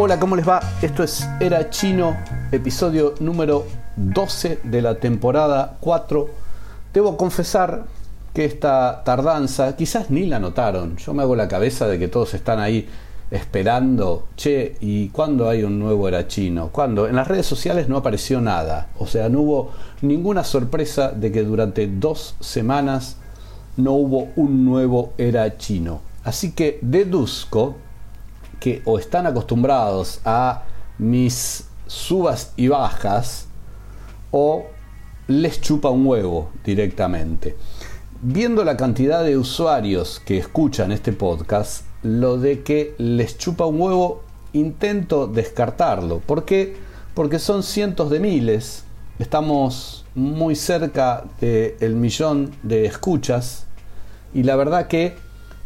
Hola, ¿cómo les va? Esto es Era Chino, episodio número 12 de la temporada 4. Debo confesar que esta tardanza quizás ni la notaron. Yo me hago la cabeza de que todos están ahí esperando, che, ¿y cuándo hay un nuevo Era Chino? ¿Cuándo? En las redes sociales no apareció nada. O sea, no hubo ninguna sorpresa de que durante dos semanas no hubo un nuevo Era Chino. Así que deduzco que o están acostumbrados a mis subas y bajas o les chupa un huevo directamente. Viendo la cantidad de usuarios que escuchan este podcast, lo de que les chupa un huevo intento descartarlo. ¿Por qué? Porque son cientos de miles, estamos muy cerca del millón de escuchas y la verdad que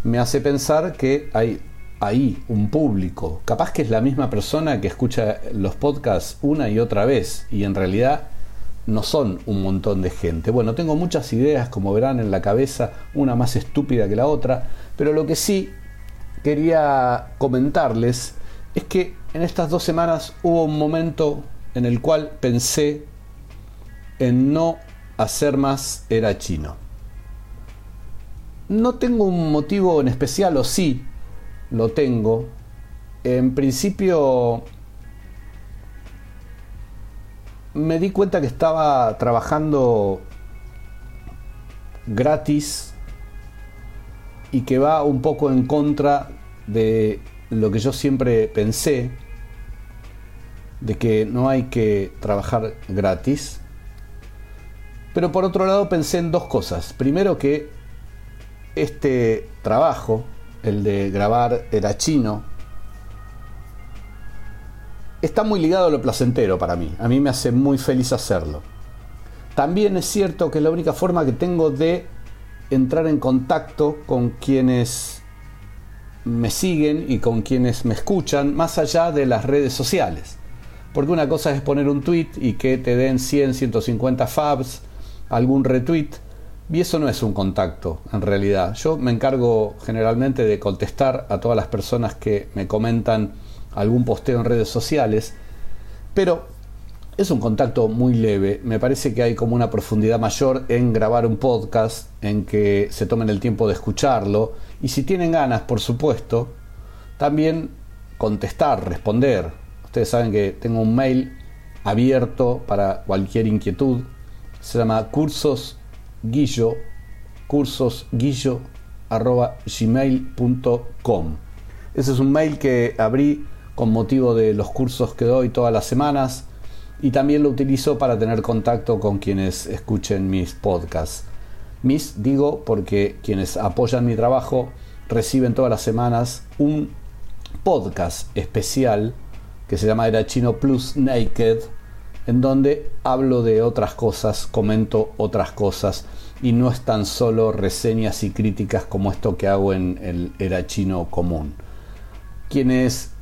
me hace pensar que hay ahí un público. Capaz que es la misma persona que escucha los podcasts una y otra vez y en realidad no son un montón de gente. Bueno, tengo muchas ideas, como verán, en la cabeza, una más estúpida que la otra, pero lo que sí quería comentarles es que en estas dos semanas hubo un momento en el cual pensé en no hacer más era chino. No tengo un motivo en especial, o sí, lo tengo. En principio me di cuenta que estaba trabajando gratis y que va un poco en contra de lo que yo siempre pensé, de que no hay que trabajar gratis. Pero por otro lado pensé en dos cosas. Primero que este trabajo el de grabar era chino, está muy ligado a lo placentero para mí. A mí me hace muy feliz hacerlo. También es cierto que es la única forma que tengo de entrar en contacto con quienes me siguen y con quienes me escuchan, más allá de las redes sociales. Porque una cosa es poner un tweet y que te den 100, 150 fabs, algún retweet, y eso no es un contacto, en realidad. Yo me encargo generalmente de contestar a todas las personas que me comentan algún posteo en redes sociales, pero es un contacto muy leve. Me parece que hay como una profundidad mayor en grabar un podcast, en que se tomen el tiempo de escucharlo, y si tienen ganas, por supuesto, también contestar, responder. Ustedes saben que tengo un mail abierto para cualquier inquietud. Se llama cursos guillo, cursosguillo, arroba gmail.com. Ese es un mail que abrí con motivo de los cursos que doy todas las semanas y también lo utilizo para tener contacto con quienes escuchen mis podcasts. Mis digo porque quienes apoyan mi trabajo reciben todas las semanas un podcast especial que se llama Era Chino Plus Naked en donde hablo de otras cosas, comento otras cosas y no es tan solo reseñas y críticas como esto que hago en el Era Chino común. Quienes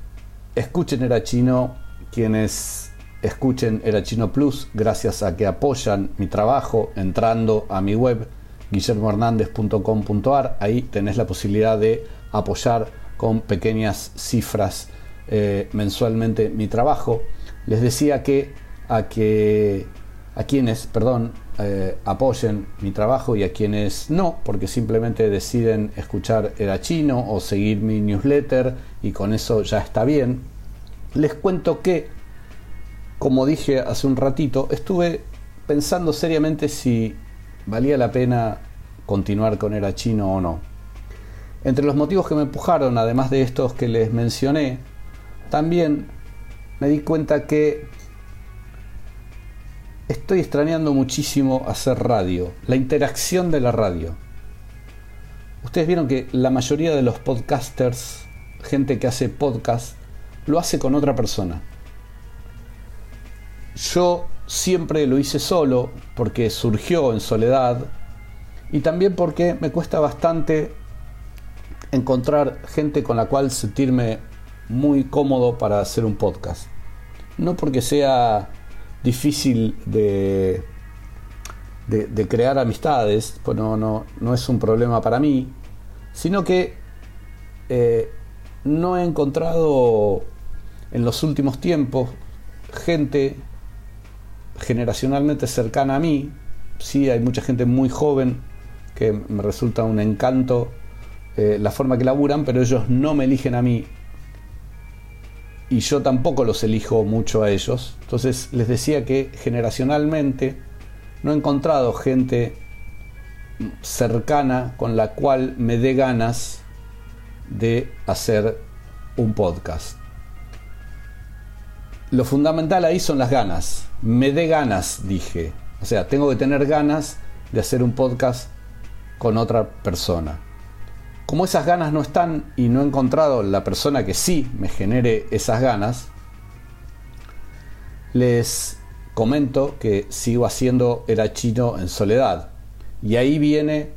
escuchen Era Chino, quienes escuchen Era Chino Plus, gracias a que apoyan mi trabajo entrando a mi web guillermohernandez.com.ar, ahí tenés la posibilidad de apoyar con pequeñas cifras eh, mensualmente mi trabajo. Les decía que a que a quienes, perdón, eh, apoyen mi trabajo y a quienes no, porque simplemente deciden escuchar Era Chino o seguir mi newsletter y con eso ya está bien. Les cuento que, como dije hace un ratito, estuve pensando seriamente si valía la pena continuar con Era Chino o no. Entre los motivos que me empujaron, además de estos que les mencioné, también me di cuenta que estoy extrañando muchísimo hacer radio, la interacción de la radio. Ustedes vieron que la mayoría de los podcasters, gente que hace podcast, lo hace con otra persona. Yo siempre lo hice solo porque surgió en soledad y también porque me cuesta bastante encontrar gente con la cual sentirme muy cómodo para hacer un podcast. No porque sea difícil de, de, crear amistades, pues no, no, no, es un problema para mí, sino que eh, no he encontrado en los últimos tiempos gente generacionalmente cercana a mí. Sí, hay mucha gente muy joven que me resulta un encanto eh, la forma que laburan, pero ellos no me eligen a mí y yo tampoco los elijo mucho a ellos. Entonces les decía que generacionalmente no he encontrado gente cercana con la cual me dé ganas de hacer un podcast. Lo fundamental ahí son las ganas. Me dé ganas, dije. O sea, tengo que tener ganas de hacer un podcast con otra persona. Como esas ganas no están y no he encontrado la persona que sí me genere esas ganas, les comento que sigo haciendo Era Chino en soledad. Y ahí viene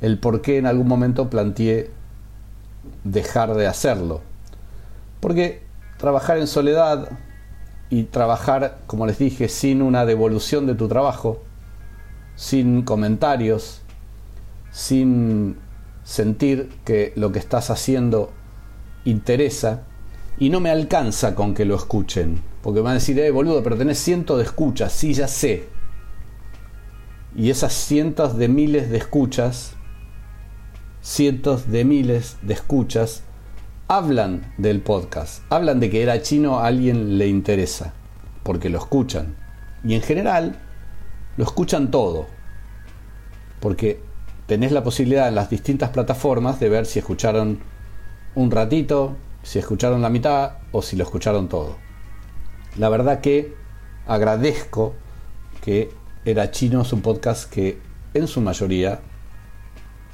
el por qué en algún momento planteé dejar de hacerlo. Porque trabajar en soledad y trabajar, como les dije, sin una devolución de tu trabajo, sin comentarios, sin sentir que lo que estás haciendo interesa y no me alcanza con que lo escuchen. Porque van a decir, eh, boludo, pero tenés cientos de escuchas. Sí, ya sé. Y esas cientos de miles de escuchas, cientos de miles de escuchas, hablan del podcast. Hablan de que era chino a alguien le interesa. Porque lo escuchan. Y en general, lo escuchan todo. Porque tenés la posibilidad en las distintas plataformas de ver si escucharon un ratito, si escucharon la mitad o si lo escucharon todo. La verdad que agradezco que Era Chino es un podcast que en su mayoría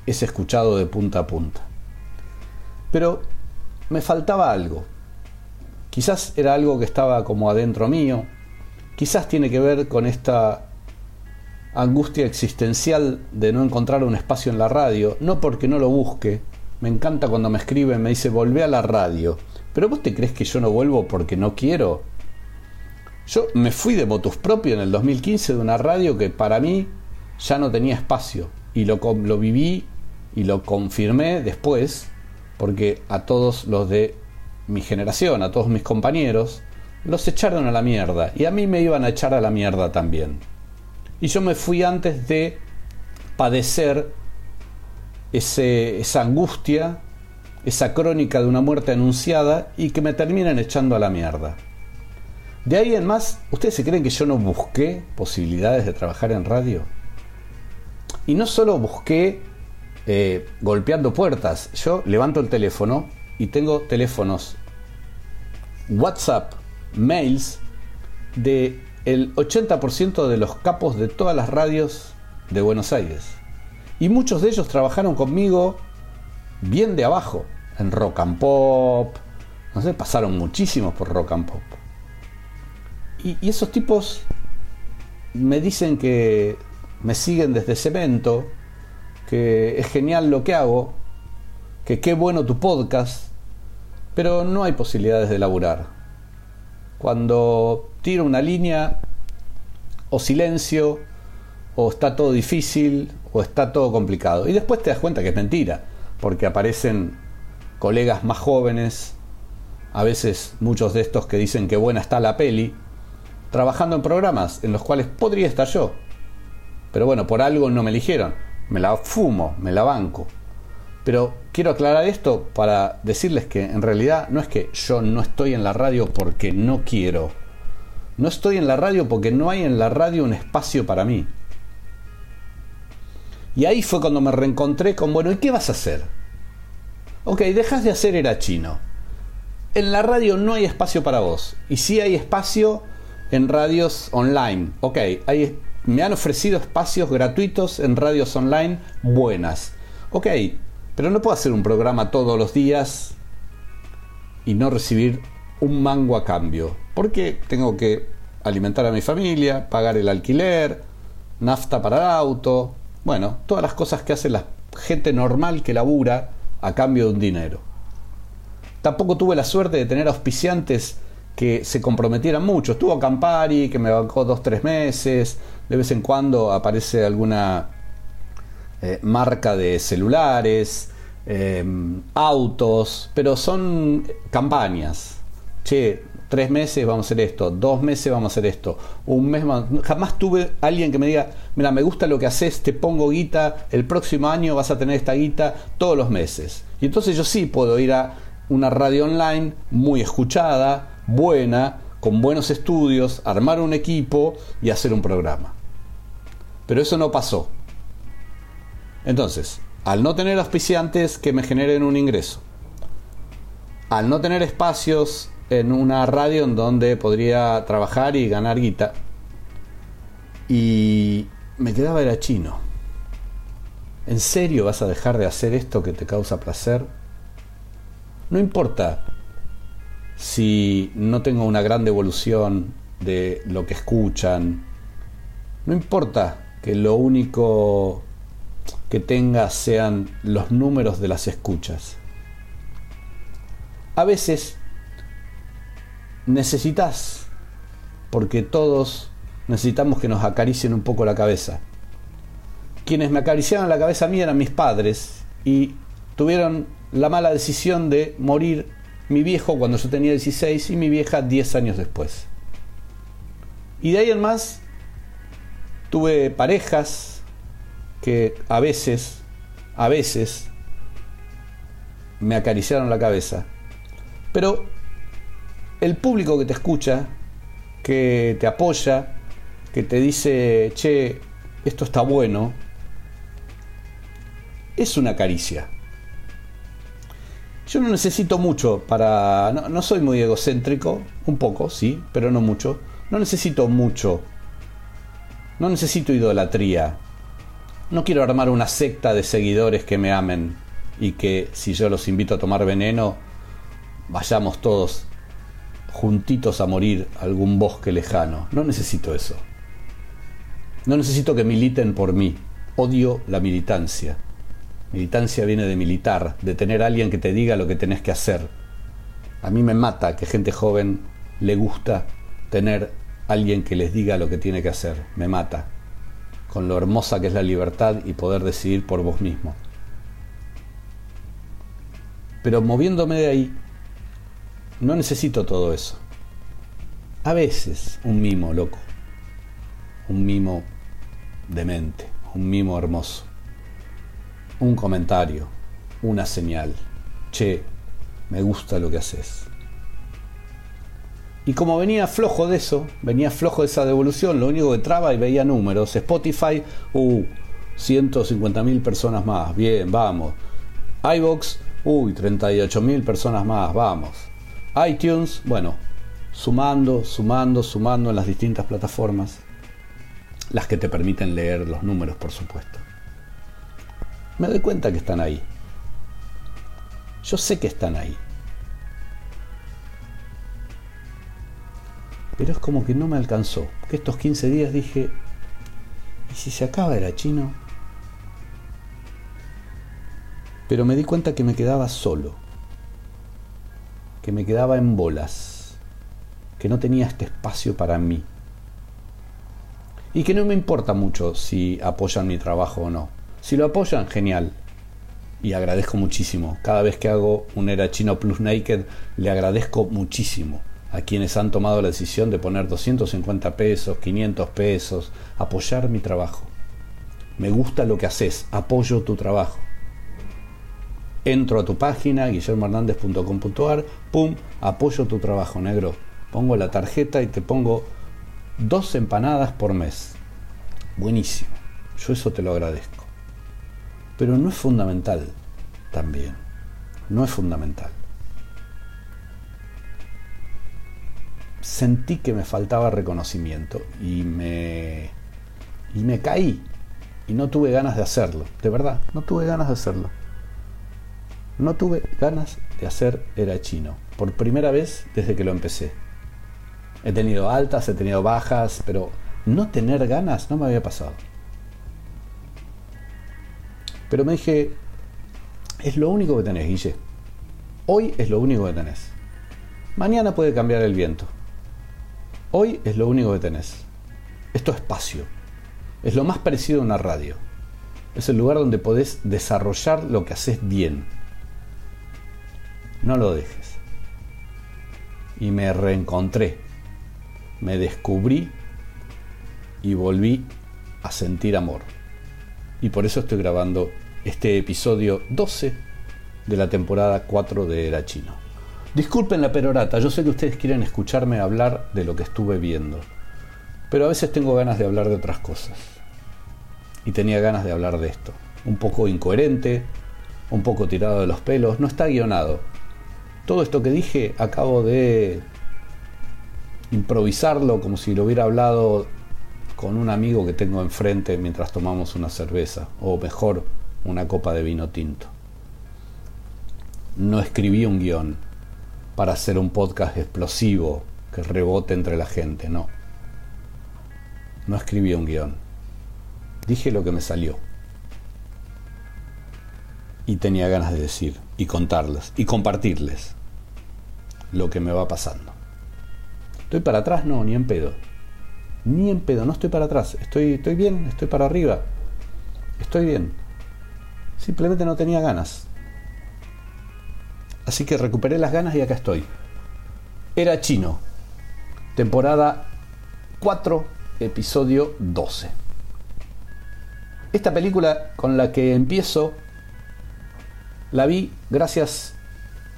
es escuchado de punta a punta. Pero me faltaba algo. Quizás era algo que estaba como adentro mío. Quizás tiene que ver con esta angustia existencial de no encontrar un espacio en la radio, no porque no lo busque. Me encanta cuando me escriben, me dice, volvé a la radio. Pero vos te crees que yo no vuelvo porque no quiero. Yo me fui de votus propio en el 2015 de una radio que para mí ya no tenía espacio. Y lo, lo viví y lo confirmé después, porque a todos los de mi generación, a todos mis compañeros, los echaron a la mierda. Y a mí me iban a echar a la mierda también. Y yo me fui antes de padecer ese, esa angustia, esa crónica de una muerte anunciada y que me terminan echando a la mierda. De ahí en más, ¿ustedes se creen que yo no busqué posibilidades de trabajar en radio? Y no solo busqué eh, golpeando puertas, yo levanto el teléfono y tengo teléfonos, WhatsApp, mails de el 80% de los capos de todas las radios de Buenos Aires. Y muchos de ellos trabajaron conmigo bien de abajo, en rock and pop. No sé, pasaron muchísimos por rock and pop. Y, esos tipos me dicen que me siguen desde cemento, que es genial lo que hago, que qué bueno tu podcast, pero no hay posibilidades de laburar. Cuando tiro una línea, o silencio, o está todo difícil, o está todo complicado. Y después te das cuenta que es mentira, porque aparecen colegas más jóvenes, a veces muchos de estos que dicen que buena está la peli, trabajando en programas en los cuales podría estar yo. Pero bueno, por algo no me eligieron. Me la fumo, me la banco. Pero quiero aclarar esto para decirles que en realidad no es que yo no estoy en la radio porque no quiero. No estoy en la radio porque no hay en la radio un espacio para mí. Y ahí fue cuando me reencontré con, bueno, ¿y qué vas a hacer? Ok, dejas de hacer era chino. En la radio no hay espacio para vos. Y si hay espacio, en radios online. Ok, hay, me han ofrecido espacios gratuitos en radios online buenas. Ok, pero no puedo hacer un programa todos los días y no recibir un mango a cambio. Porque tengo que alimentar a mi familia, pagar el alquiler, nafta para el auto, bueno, todas las cosas que hace la gente normal que labura a cambio de un dinero. Tampoco tuve la suerte de tener auspiciantes que se comprometieran mucho. Estuvo Campari, que me bancó dos, tres meses. De vez en cuando aparece alguna eh, marca de celulares, em, autos, pero son campañas. Che, tres meses vamos a hacer esto, dos meses vamos a hacer esto, un mes Jamás tuve alguien que me diga, mira, me gusta lo que haces, te pongo guita, el próximo año vas a tener esta guita todos los meses. Y entonces yo sí puedo ir a una radio online muy escuchada, buena, con buenos estudios, armar un equipo y hacer un programa. Pero eso no pasó. Entonces, al no tener auspiciantes que me generen un ingreso, al no tener espacios en una radio en donde podría trabajar y ganar guita, y me quedaba era chino. ¿En serio vas a dejar de hacer esto que te causa placer? No importa si no tengo una gran devolución de lo que escuchan. No importa que lo único que tenga sean los números de las escuchas. A veces necesitas, porque todos necesitamos que nos acaricien un poco la cabeza. Quienes me acariciaban la cabeza a mí eran mis padres y tuvieron la mala decisión de morir mi viejo cuando yo tenía 16 y mi vieja 10 años después. Y de ahí en más tuve parejas que a veces, a veces me acariciaron la cabeza. Pero el público que te escucha, que te apoya, que te dice, che, esto está bueno, es una caricia. Yo no necesito mucho para... No, soy muy egocéntrico, un poco, sí, pero no mucho. No necesito mucho. No necesito idolatría. No quiero armar una secta de seguidores que me amen y que si yo los invito a tomar veneno, vayamos todos juntitos a morir algún bosque lejano. No necesito eso. No necesito que militen por mí. Odio la militancia. Militancia viene de militar, de tener alguien que te diga lo que tenés que hacer. A mí me mata que gente joven le gusta tener alguien que les diga lo que tiene que hacer. Me mata. Con lo hermosa que es la libertad y poder decidir por vos mismo. Pero moviéndome de ahí, no necesito todo eso. A veces un mimo loco, un mimo demente, un mimo hermoso un comentario, una señal. Che, me gusta lo que haces. Y como venía flojo de eso, venía flojo de esa devolución, lo único que traba y veía números. Spotify, uh, 150 mil personas más, bien, vamos. iBox, uy, 38 mil personas más, vamos. iTunes, bueno, sumando, sumando, sumando en las distintas plataformas, las que te permiten leer los números, por supuesto me doy cuenta que están ahí. Yo sé que están ahí. Pero es como que no me alcanzó. Que estos 15 días dije, ¿y si se acaba era chino? Pero me di cuenta que me quedaba solo. Que me quedaba en bolas. Que no tenía este espacio para mí. Y que no me importa mucho si apoyan mi trabajo o no. Si lo apoyan, genial. Y agradezco muchísimo. Cada vez que hago un Era Chino Plus Naked, le agradezco muchísimo a quienes han tomado la decisión de poner 250 pesos, 500 pesos, apoyar mi trabajo. Me gusta lo que haces, apoyo tu trabajo. Entro a tu página, guillermohernández.com.ar, pum, apoyo tu trabajo, negro. Pongo la tarjeta y te pongo dos empanadas por mes. Buenísimo. Yo eso te lo agradezco. Pero no es fundamental también. No es fundamental. sentí que me faltaba reconocimiento y me, y me caí y no tuve ganas de hacerlo, de verdad, no tuve ganas de hacerlo. No tuve ganas de hacer Era Chino, por primera vez desde que lo empecé. He tenido altas, he tenido bajas, pero no tener ganas no me había pasado. Pero me dije, es lo único que tenés, Guille. Hoy es lo único que tenés. Mañana puede cambiar el viento. Hoy es lo único que tenés. Esto es espacio. Es lo más parecido a una radio. Es el lugar donde podés desarrollar lo que haces bien. No lo dejes. Y me reencontré. Me descubrí y volví a sentir amor. Y por eso estoy grabando este episodio 12 de la temporada 4 de Era Chino. Disculpen la perorata, yo sé que ustedes quieren escucharme hablar de lo que estuve viendo, pero a veces tengo ganas de hablar de otras cosas. Y tenía ganas de hablar de esto. Un poco incoherente, un poco tirado de los pelos, no está guionado. Todo esto que dije acabo de improvisarlo como si lo hubiera hablado con un amigo que tengo enfrente mientras tomamos una cerveza, o mejor, una copa de vino tinto. No escribí un guion para hacer un podcast explosivo que rebote entre la gente, no. No escribí un guion. Dije lo que me salió. Y tenía ganas de decir, y contarles, y compartirles lo que me va pasando. ¿Estoy para atrás? No, ni en pedo. Ni en pedo, no estoy para atrás. Estoy, estoy bien, estoy para arriba. Estoy bien. Simplemente no tenía ganas. Así que recuperé las ganas y acá estoy. Era chino. Temporada 4, episodio 12. Esta película con la que empiezo la vi gracias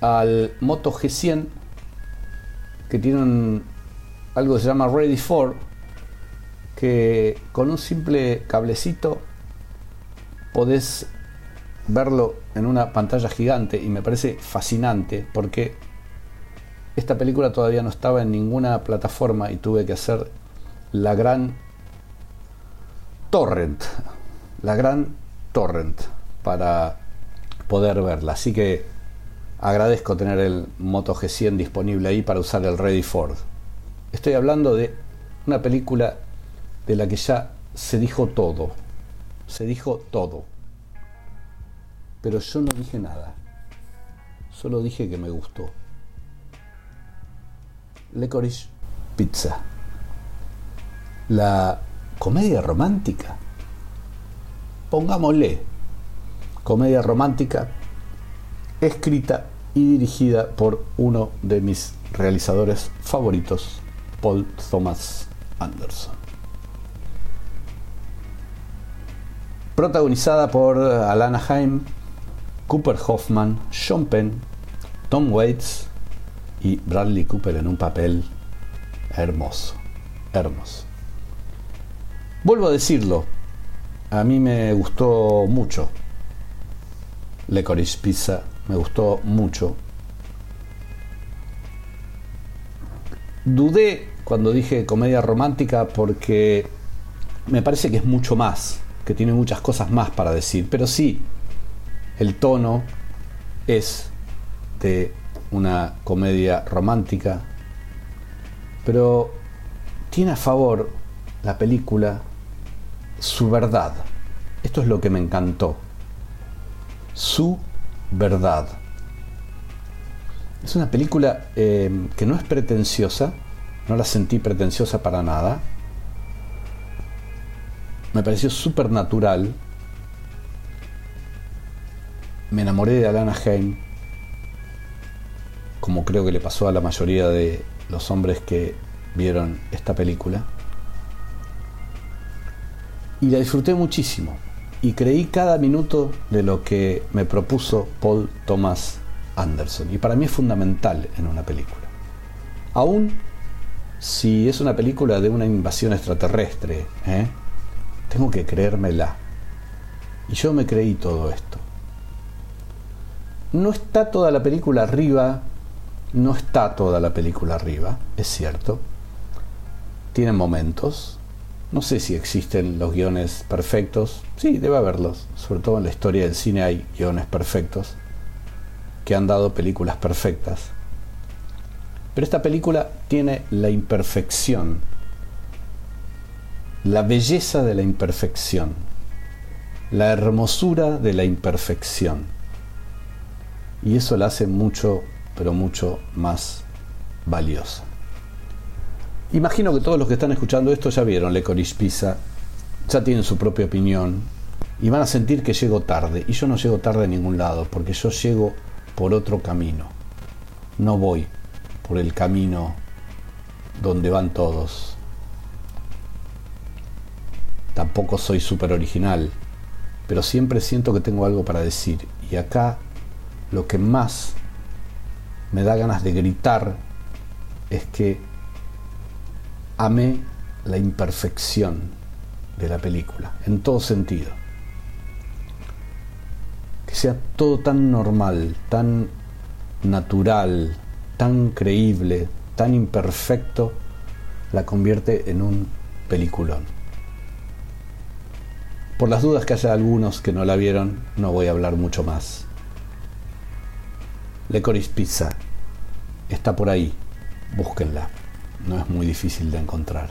al Moto G100 que tiene algo que se llama Ready for que con un simple cablecito podés verlo en una pantalla gigante y me parece fascinante porque esta película todavía no estaba en ninguna plataforma y tuve que hacer la gran torrent, la gran torrent para poder verla. Así que agradezco tener el Moto G100 disponible ahí para usar el Ready Ford. Estoy hablando de una película de la que ya se dijo todo. Se dijo todo. Pero yo no dije nada. Solo dije que me gustó. Licorice Pizza. La comedia romántica. Pongámosle. Comedia romántica escrita y dirigida por uno de mis realizadores favoritos, Paul Thomas Anderson. protagonizada por Alana Haim, Cooper Hoffman, Sean Penn, Tom Waits y Bradley Cooper en un papel hermoso, hermoso. Vuelvo a decirlo, a mí me gustó mucho Licorice Pizza, me gustó mucho. Dudé cuando dije comedia romántica porque me parece que es mucho más que tiene muchas cosas más para decir, pero sí, el tono es de una comedia romántica, pero tiene a favor la película su verdad. Esto es lo que me encantó. Su verdad. Es una película eh, que no es pretenciosa, no la sentí pretenciosa para nada, me pareció súper natural. Me enamoré de Alana Haim, como creo que le pasó a la mayoría de los hombres que vieron esta película. Y la disfruté muchísimo. Y creí cada minuto de lo que me propuso Paul Thomas Anderson. Y para mí es fundamental en una película. Aún si es una película de una invasión extraterrestre, ¿eh? Tengo que creérmela. Y yo me creí todo esto. No está toda la película arriba No está toda la película arriba, es cierto. Tiene momentos. No sé si existen los guiones perfectos. Sí, debe haberlos. Sobre todo en la historia del cine hay guiones perfectos que han dado películas perfectas. Pero esta película tiene la imperfección, la belleza de la imperfección, la hermosura de la imperfección. Y eso la hace mucho pero mucho más valiosa. Imagino que todos los que están escuchando esto ya vieron Lecorice Pizza, ya tienen su propia opinión y van a sentir que llego tarde. Y yo no llego tarde a ningún lado, porque yo llego por otro camino. No voy por el camino donde van todos. Tampoco soy súper original, pero siempre siento que tengo algo para decir. Y acá lo que más me da ganas de gritar es que amé la imperfección de la película, en todo sentido. Que sea todo tan normal, tan natural, tan creíble, tan imperfecto, la convierte en un peliculón. Por las dudas que haya algunos que no la vieron, no voy a hablar mucho más. Lecorice Pizza. Está por ahí. Búsquenla. No es muy difícil de encontrar.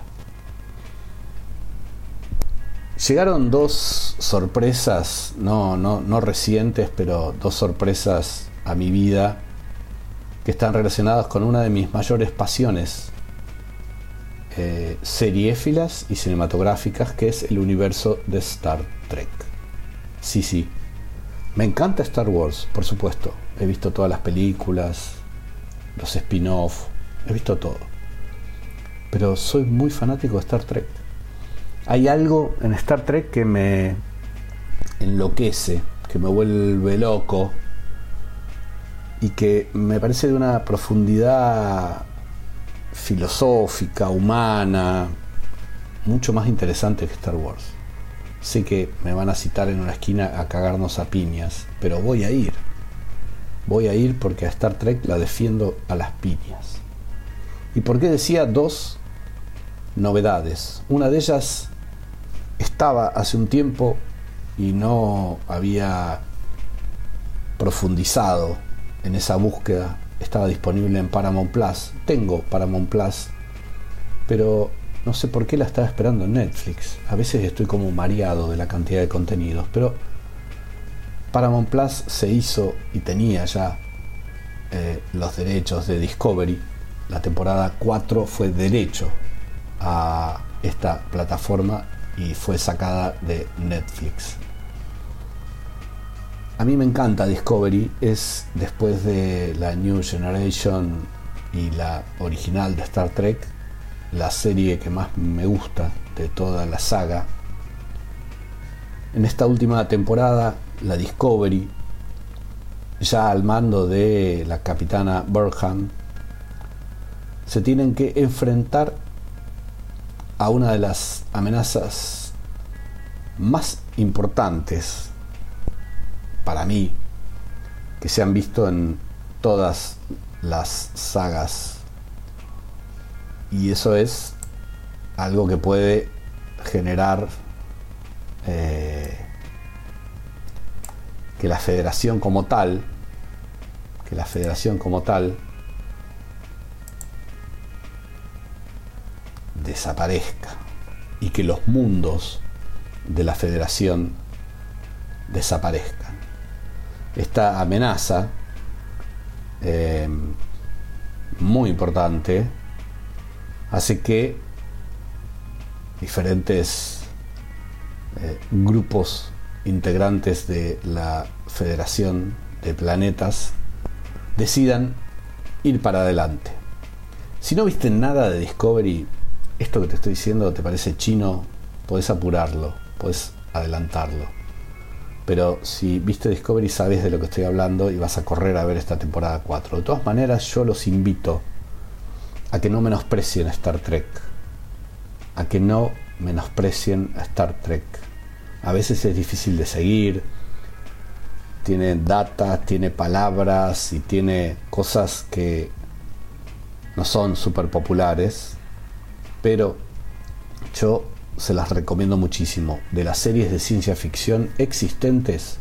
Llegaron dos sorpresas, no, no, no recientes, pero dos sorpresas a mi vida que están relacionadas con una de mis mayores pasiones eh, seriéfilas y cinematográficas, que es el universo de Star Trek. Sí, sí. Me encanta Star Wars, por supuesto he visto todas las películas, los spin-off, he visto todo. Pero soy muy fanático de Star Trek. Hay algo en Star Trek que me enloquece, que me vuelve loco y que me parece de una profundidad filosófica, humana, mucho más interesante que Star Wars. Sé que me van a citar en una esquina a cagarnos a piñas, pero voy a ir voy a ir porque a Star Trek la defiendo a las piñas. ¿Y por qué decía dos novedades? Una de ellas estaba hace un tiempo y no había profundizado en esa búsqueda. Estaba disponible en Paramount Plus. Tengo Paramount Plus, pero no sé por qué la estaba esperando en Netflix. A veces estoy como mareado de la cantidad de contenidos, pero Paramount Plus se hizo y tenía ya eh, los derechos de Discovery. La temporada 4 fue derecho a esta plataforma y fue sacada de Netflix. A mí me encanta Discovery, es después de la New Generation y la original de Star Trek, la serie que más me gusta de toda la saga. En esta última temporada la Discovery, ya al mando de la capitana Burkham, se tienen que enfrentar a una de las amenazas más importantes para mí que se han visto en todas las sagas. Y eso es algo que puede generar eh, que la federación como tal, que la federación como tal desaparezca y que los mundos de la federación desaparezcan. Esta amenaza eh, muy importante hace que diferentes eh, grupos integrantes de la Federación de Planetas decidan ir para adelante. Si no viste nada de Discovery, esto que te estoy diciendo te parece chino, podés apurarlo, podés adelantarlo. Pero si viste Discovery sabes de lo que estoy hablando y vas a correr a ver esta temporada 4. De todas maneras, yo los invito a que no menosprecien a Star Trek. A que no menosprecien a Star Trek a veces es difícil de seguir, tiene datas, tiene palabras y tiene cosas que no son súper populares, pero yo se las recomiendo muchísimo. De las series de ciencia ficción existentes,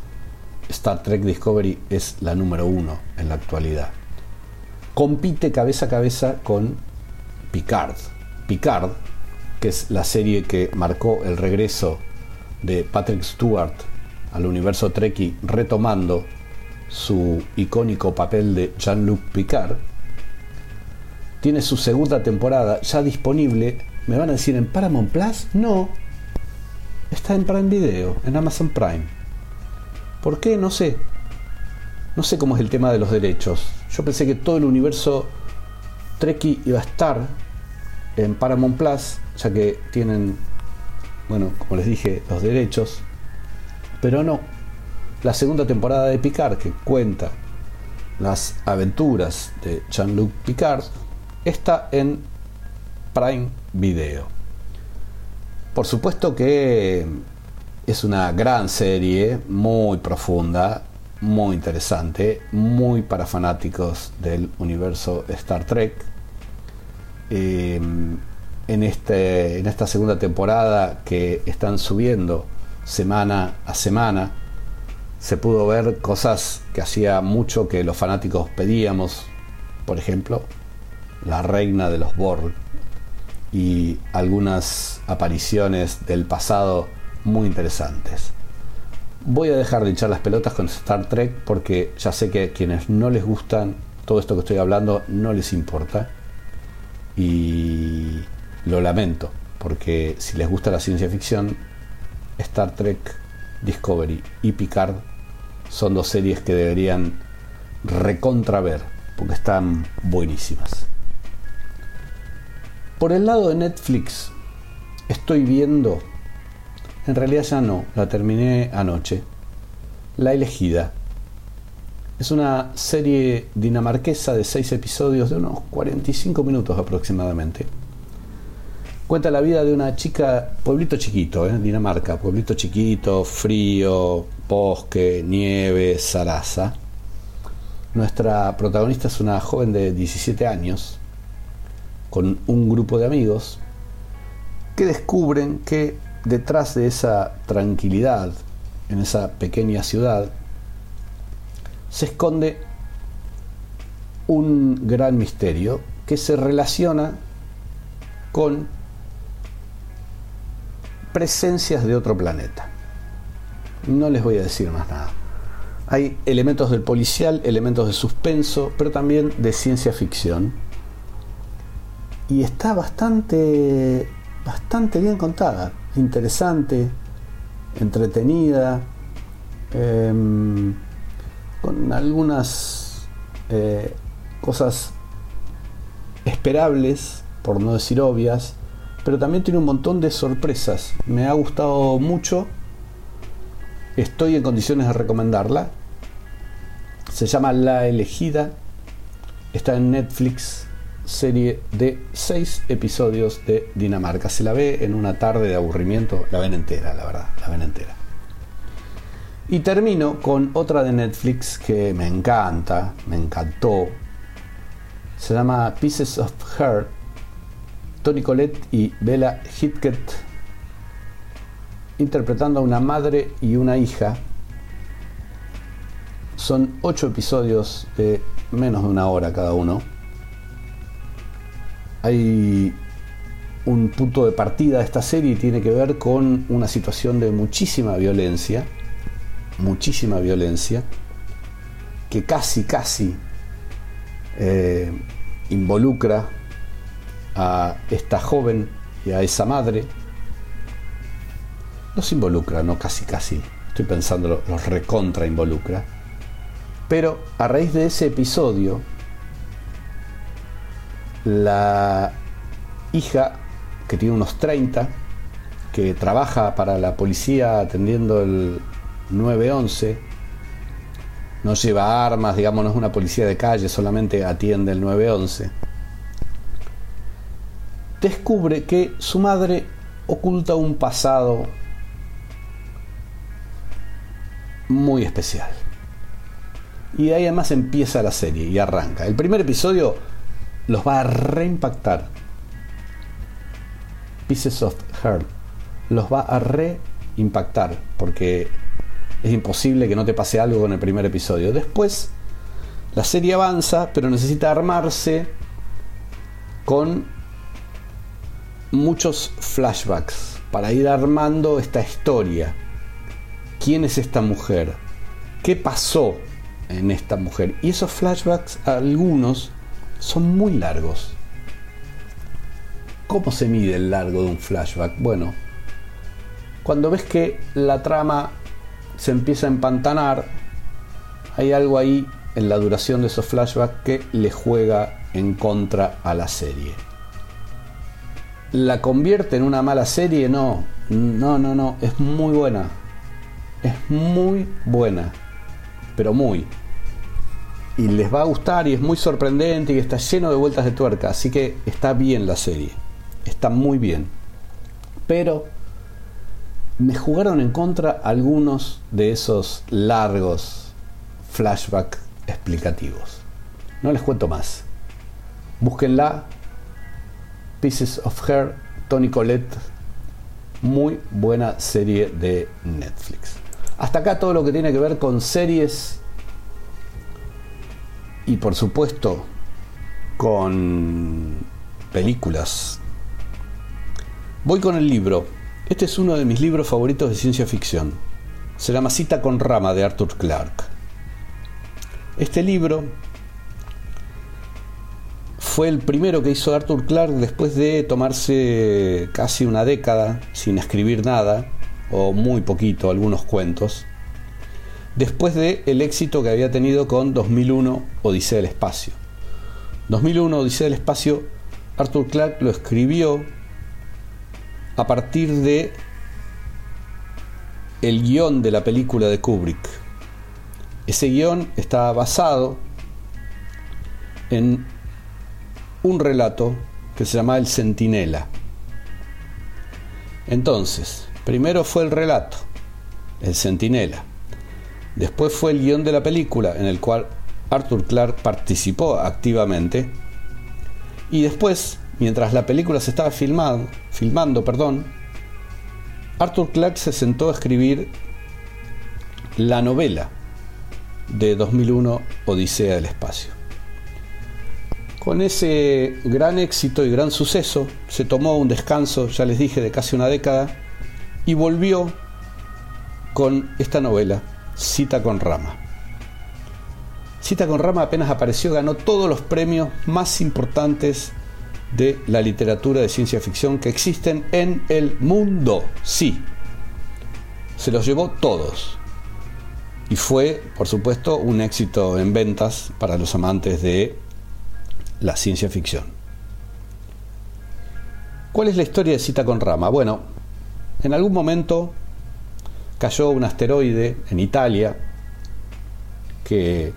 Star Trek Discovery es la número uno en la actualidad. Compite cabeza a cabeza con Picard. Picard, que es la serie que marcó el regreso de Patrick Stewart al universo Trekkie, retomando su icónico papel de Jean-Luc Picard, tiene su segunda temporada ya disponible. ¿Me van a decir en Paramount Plus? No. Está en Prime Video, en Amazon Prime. ¿Por qué? No sé. No sé cómo es el tema de los derechos. Yo pensé que todo el universo Trekkie iba a estar en Paramount Plus, ya que tienen, bueno, como les dije, los derechos. Pero no. La segunda temporada de Picard, que cuenta las aventuras de Jean-Luc Picard, está en Prime Video. Por supuesto que es una gran serie, muy profunda, muy interesante, muy para fanáticos del universo Star Trek. Eh, en, este, en esta segunda temporada que están subiendo semana a semana, se pudo ver cosas que hacía mucho que los fanáticos pedíamos, por ejemplo, la reina de los Borg y algunas apariciones del pasado muy interesantes. Voy a dejar de echar las pelotas con Star Trek porque ya sé que a quienes no les gustan todo esto que estoy hablando no les importa y lo lamento porque si les gusta la ciencia ficción Star Trek Discovery y Picard son dos series que deberían recontraver porque están buenísimas. Por el lado de Netflix, estoy viendo, en realidad ya no, la terminé anoche, La elegida. Es una serie dinamarquesa de seis episodios de unos 45 minutos aproximadamente. Cuenta la vida de una chica, pueblito chiquito, ¿eh? Dinamarca, pueblito chiquito, frío, bosque, nieve, zaraza. Nuestra protagonista es una joven de 17 años con un grupo de amigos que descubren que detrás de esa tranquilidad en esa pequeña ciudad se esconde un gran misterio que se relaciona con presencias de otro planeta. No les voy a decir más nada. Hay elementos del policial, elementos de suspenso, pero también de ciencia ficción y está bastante, bastante bien contada, interesante, entretenida, em, con algunas eh, cosas esperables, por no decir obvias, pero también tiene un montón de sorpresas. Me ha gustado mucho, estoy en condiciones de recomendarla. Se llama La elegida, está en Netflix serie de seis episodios de Dinamarca. Se la ve en una tarde de aburrimiento, la ven entera, la verdad, la ven entera. Y termino con otra de Netflix que me encanta, me encantó. Se llama Pieces of Her. Tony Collette y Bella Hitkett interpretando a una madre y una hija. Son ocho episodios de menos de una hora cada uno hay un punto de partida de esta serie tiene que ver con una situación de muchísima violencia, muchísima violencia, que casi, casi eh, involucra a esta joven y a esa madre. No se involucra, no casi, casi. Estoy pensando, los recontra involucra. Pero a raíz de ese episodio, la hija, que tiene unos 30, que trabaja para la policía atendiendo el 911, no lleva armas, digamos, no es una policía de calle, solamente atiende el 911, descubre que su madre oculta un pasado muy especial. Y ahí además empieza la serie y arranca. El primer episodio los va a reimpactar. Pieces of Her los va a reimpactar porque es imposible que no te pase algo con el primer episodio. Después, la serie avanza, pero necesita armarse con muchos flashbacks para ir armando esta historia. ¿Quién es esta mujer? ¿Qué pasó en esta mujer? Y esos flashbacks, algunos, son muy largos. ¿Cómo se mide el largo de un flashback? Bueno, cuando ves que la trama se empieza a empantanar, hay algo ahí en la duración de esos flashbacks que le juega en contra a la serie. ¿La convierte en una mala serie? No, no, no, no, es muy buena. Es muy buena, pero muy. Y les va a gustar y es muy sorprendente y está lleno de vueltas de tuerca, así que está bien la serie, está muy bien. Pero me jugaron en contra algunos de esos largos flashbacks explicativos. No les cuento más. Búsquenla. Pieces of Hair, Tony Colette. Muy buena serie de Netflix. Hasta acá todo lo que tiene que ver con series y por supuesto con películas. Voy con el libro este es uno de mis libros favoritos de ciencia ficción. Se llama Cita con Rama de Arthur Clarke. Este libro fue el primero que hizo Arthur Clarke después de tomarse casi una década sin escribir nada, o muy poquito, algunos cuentos, después de el éxito que había tenido con 2001 Odisea del Espacio. 2001 Odisea del Espacio, Arthur Clarke lo escribió a partir de el guion de la película de Kubrick. Ese guion está basado en un relato que se llama El Centinela. Entonces, primero fue el relato, El Centinela. Después fue el guion de la película en el cual Arthur Clarke participó activamente. Y después mientras la película se estaba filmando, perdón, Arthur Clarke se sentó a escribir la novela de 2001 Odisea del Espacio. Con ese gran éxito y gran suceso, se tomó un descanso, ya les dije, de casi una década y volvió con esta novela, Cita con Rama. Cita con Rama apenas apareció, ganó todos los premios más importantes de la literatura de ciencia ficción que existen en el mundo. Sí, se los llevó todos. Y fue, por supuesto, un éxito en ventas para los amantes de la ciencia ficción. ¿Cuál es la historia de Cita con Rama? Bueno, en algún momento cayó un asteroide en Italia que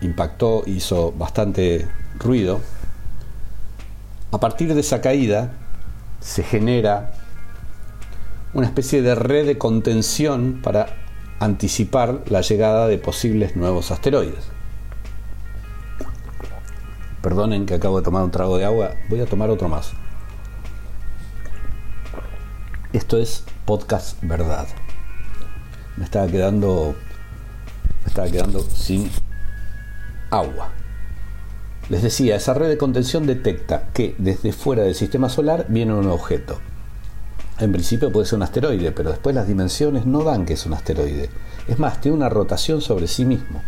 impactó, hizo bastante ruido a partir de esa caída se genera una especie de red de contención para anticipar la llegada de posibles nuevos asteroides. Perdonen que acabo de tomar un trago de agua, voy a tomar otro más. Esto es podcast verdad. Me estaba quedando me estaba quedando sin agua. Les decía, esa red de contención detecta que desde fuera del sistema solar viene un objeto. En principio puede ser un asteroide, pero después las dimensiones no dan que es un asteroide. Es más, tiene una rotación sobre sí mismo.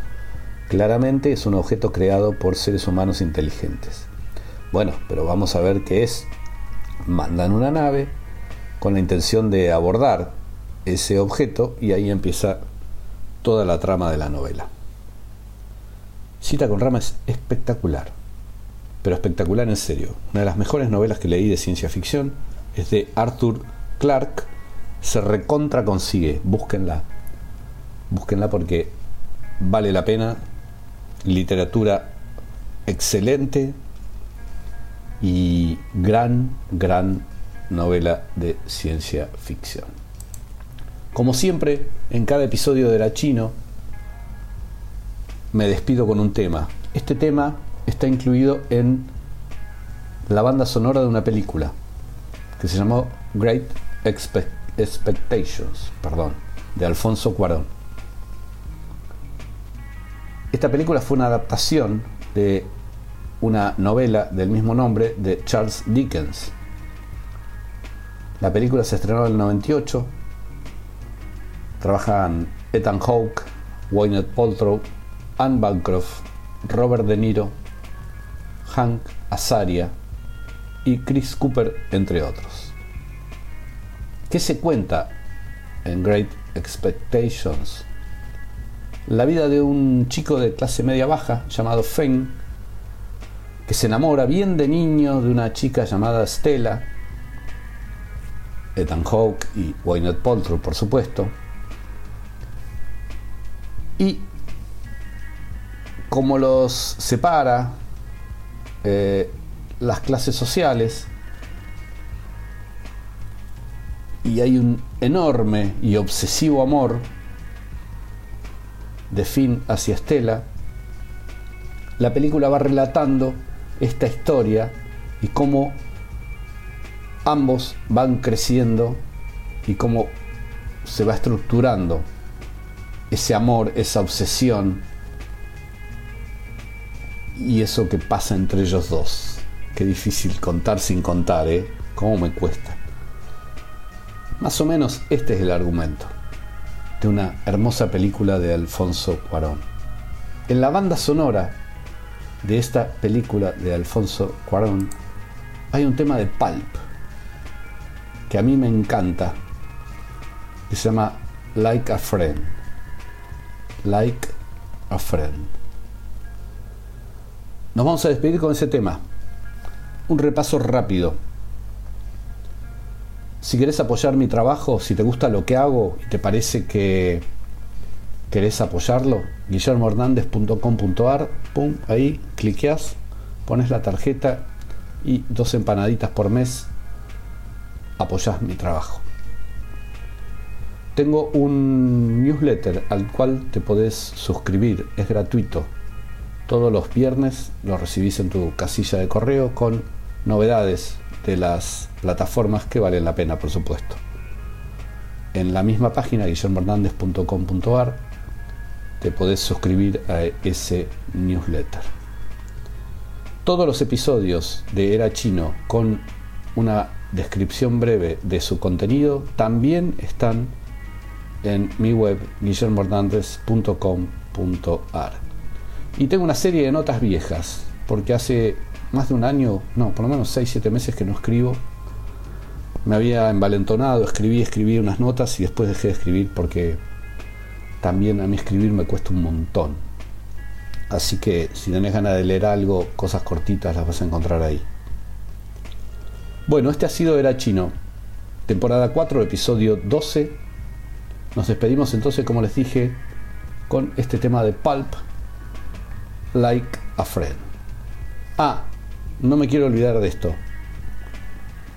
Claramente es un objeto creado por seres humanos inteligentes. Bueno, pero vamos a ver qué es. Mandan una nave con la intención de abordar ese objeto y ahí empieza toda la trama de la novela. Cita con Rama es espectacular, pero espectacular en serio. Una de las mejores novelas que leí de ciencia ficción es de Arthur Clarke. Se recontra consigue, búsquenla. Búsquenla porque vale la pena. Literatura excelente y gran, gran novela de ciencia ficción. Como siempre, en cada episodio de La Chino, me despido con un tema. Este tema está incluido en la banda sonora de una película que se llamó Great Expectations, perdón, de Alfonso Cuarón. Esta película fue una adaptación de una novela del mismo nombre de Charles Dickens. La película se estrenó en el 98. Trabajan Ethan Hawke, Wayne Paltrow, Anne Bancroft, Robert De Niro, Hank Azaria y Chris Cooper, entre otros. ¿Qué se cuenta en Great Expectations? La vida de un chico de clase media baja llamado Feng, que se enamora bien de niño de una chica llamada Stella, Ethan Hawke y Wayne Paltrow, por supuesto, y como los separa eh, las clases sociales y hay un enorme y obsesivo amor de Finn hacia Estela, la película va relatando esta historia y cómo ambos van creciendo y cómo se va estructurando ese amor, esa obsesión y eso que pasa entre ellos dos. Qué difícil contar sin contar, ¿eh? ¿Cómo me cuesta? Más o menos este es el argumento de una hermosa película de Alfonso Cuarón. En la banda sonora de esta película de Alfonso Cuarón hay un tema de Pulp que a mí me encanta, que se llama Like a Friend like a friend. Nos vamos a despedir con ese tema. Un repaso rápido. Si querés apoyar mi trabajo, si te gusta lo que hago y te parece que querés apoyarlo, guillermohernández.com.ar, pum, ahí cliqueas, pones la tarjeta y dos empanaditas por mes apoyás mi trabajo. Tengo un newsletter al cual te podés suscribir, es gratuito. Todos los viernes lo recibís en tu casilla de correo con novedades de las plataformas que valen la pena, por supuesto. En la misma página, guillermohernández.com.ar, te podés suscribir a ese newsletter. Todos los episodios de Era Chino con una descripción breve de su contenido también están en mi web guillermohernández.com.ar. Y tengo una serie de notas viejas, porque hace más de un año, no, por lo menos 6-7 meses que no escribo. Me había envalentonado, escribí, escribí unas notas y después dejé de escribir porque también a mí escribir me cuesta un montón. Así que si tenés ganas de leer algo, cosas cortitas las vas a encontrar ahí. Bueno, este ha sido Era Chino, temporada 4, episodio 12 nos despedimos entonces, como les dije, con este tema de Pulp, Like a Friend. Ah, no me quiero olvidar de esto.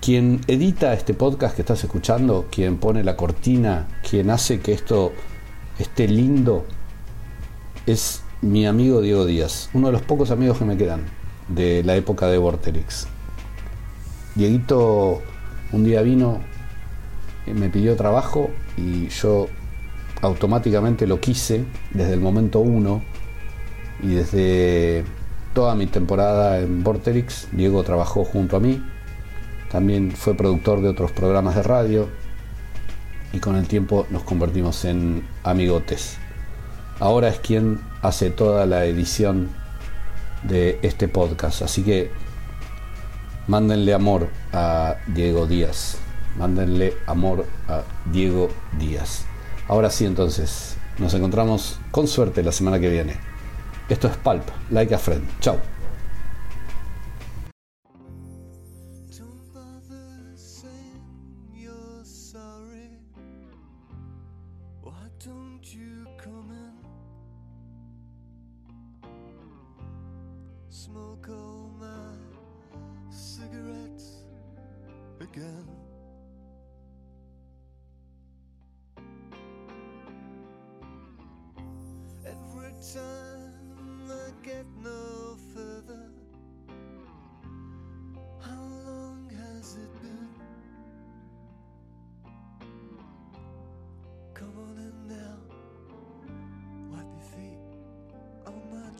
Quien edita este podcast que estás escuchando, quien pone la cortina, quien hace que esto esté lindo, es mi amigo Diego Díaz, uno de los pocos amigos que me quedan de la época de Vorterix. Dieguito un día vino, me pidió trabajo y yo automáticamente lo quise desde el momento uno y desde toda mi temporada en Vorterix, Diego trabajó junto a mí, también fue productor de otros programas de radio y con el tiempo nos convertimos en amigotes. Ahora es quien hace toda la edición de este podcast, así que mándenle amor a Diego Díaz. Mándenle amor a Diego Díaz. Ahora sí, entonces, nos encontramos con suerte la semana que viene. Esto es Pulp, like a friend. Chao.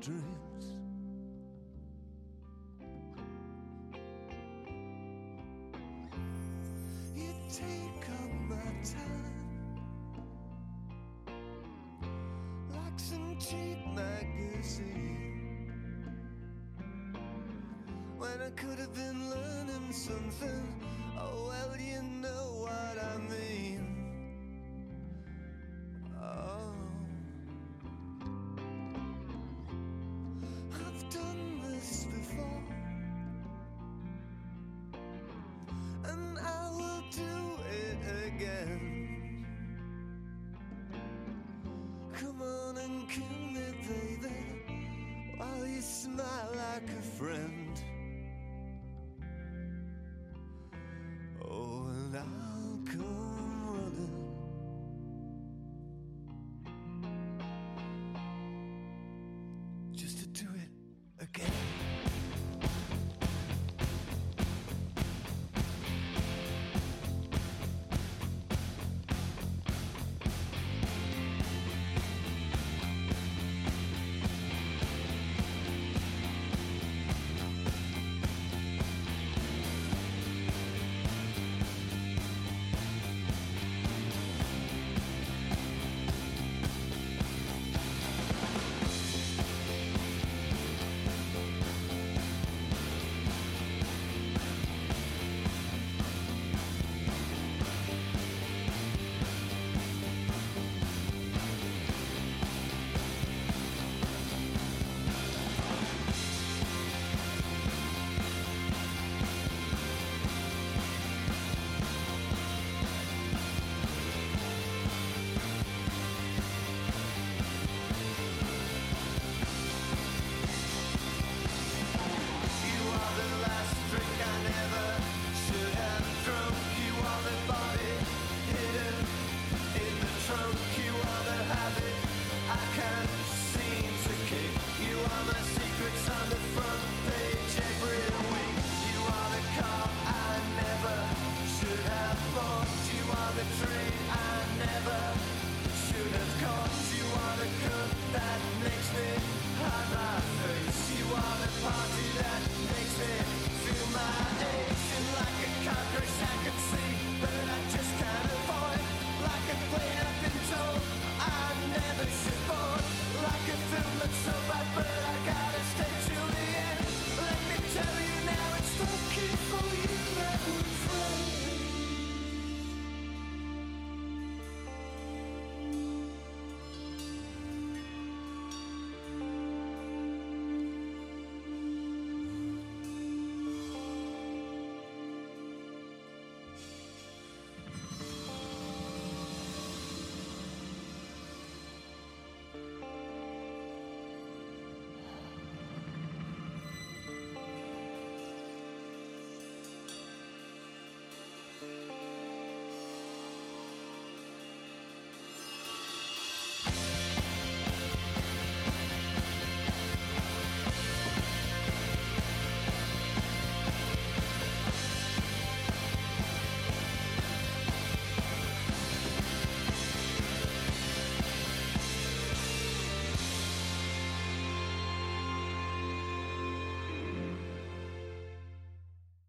dreams. You take up my time like some cheap magazine when I could have been learning something. Oh, well, you know what I mean.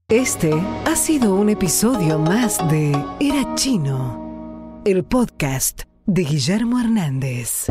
Este ha sido un episodio más de Era Chino, el podcast de Guillermo Hernández.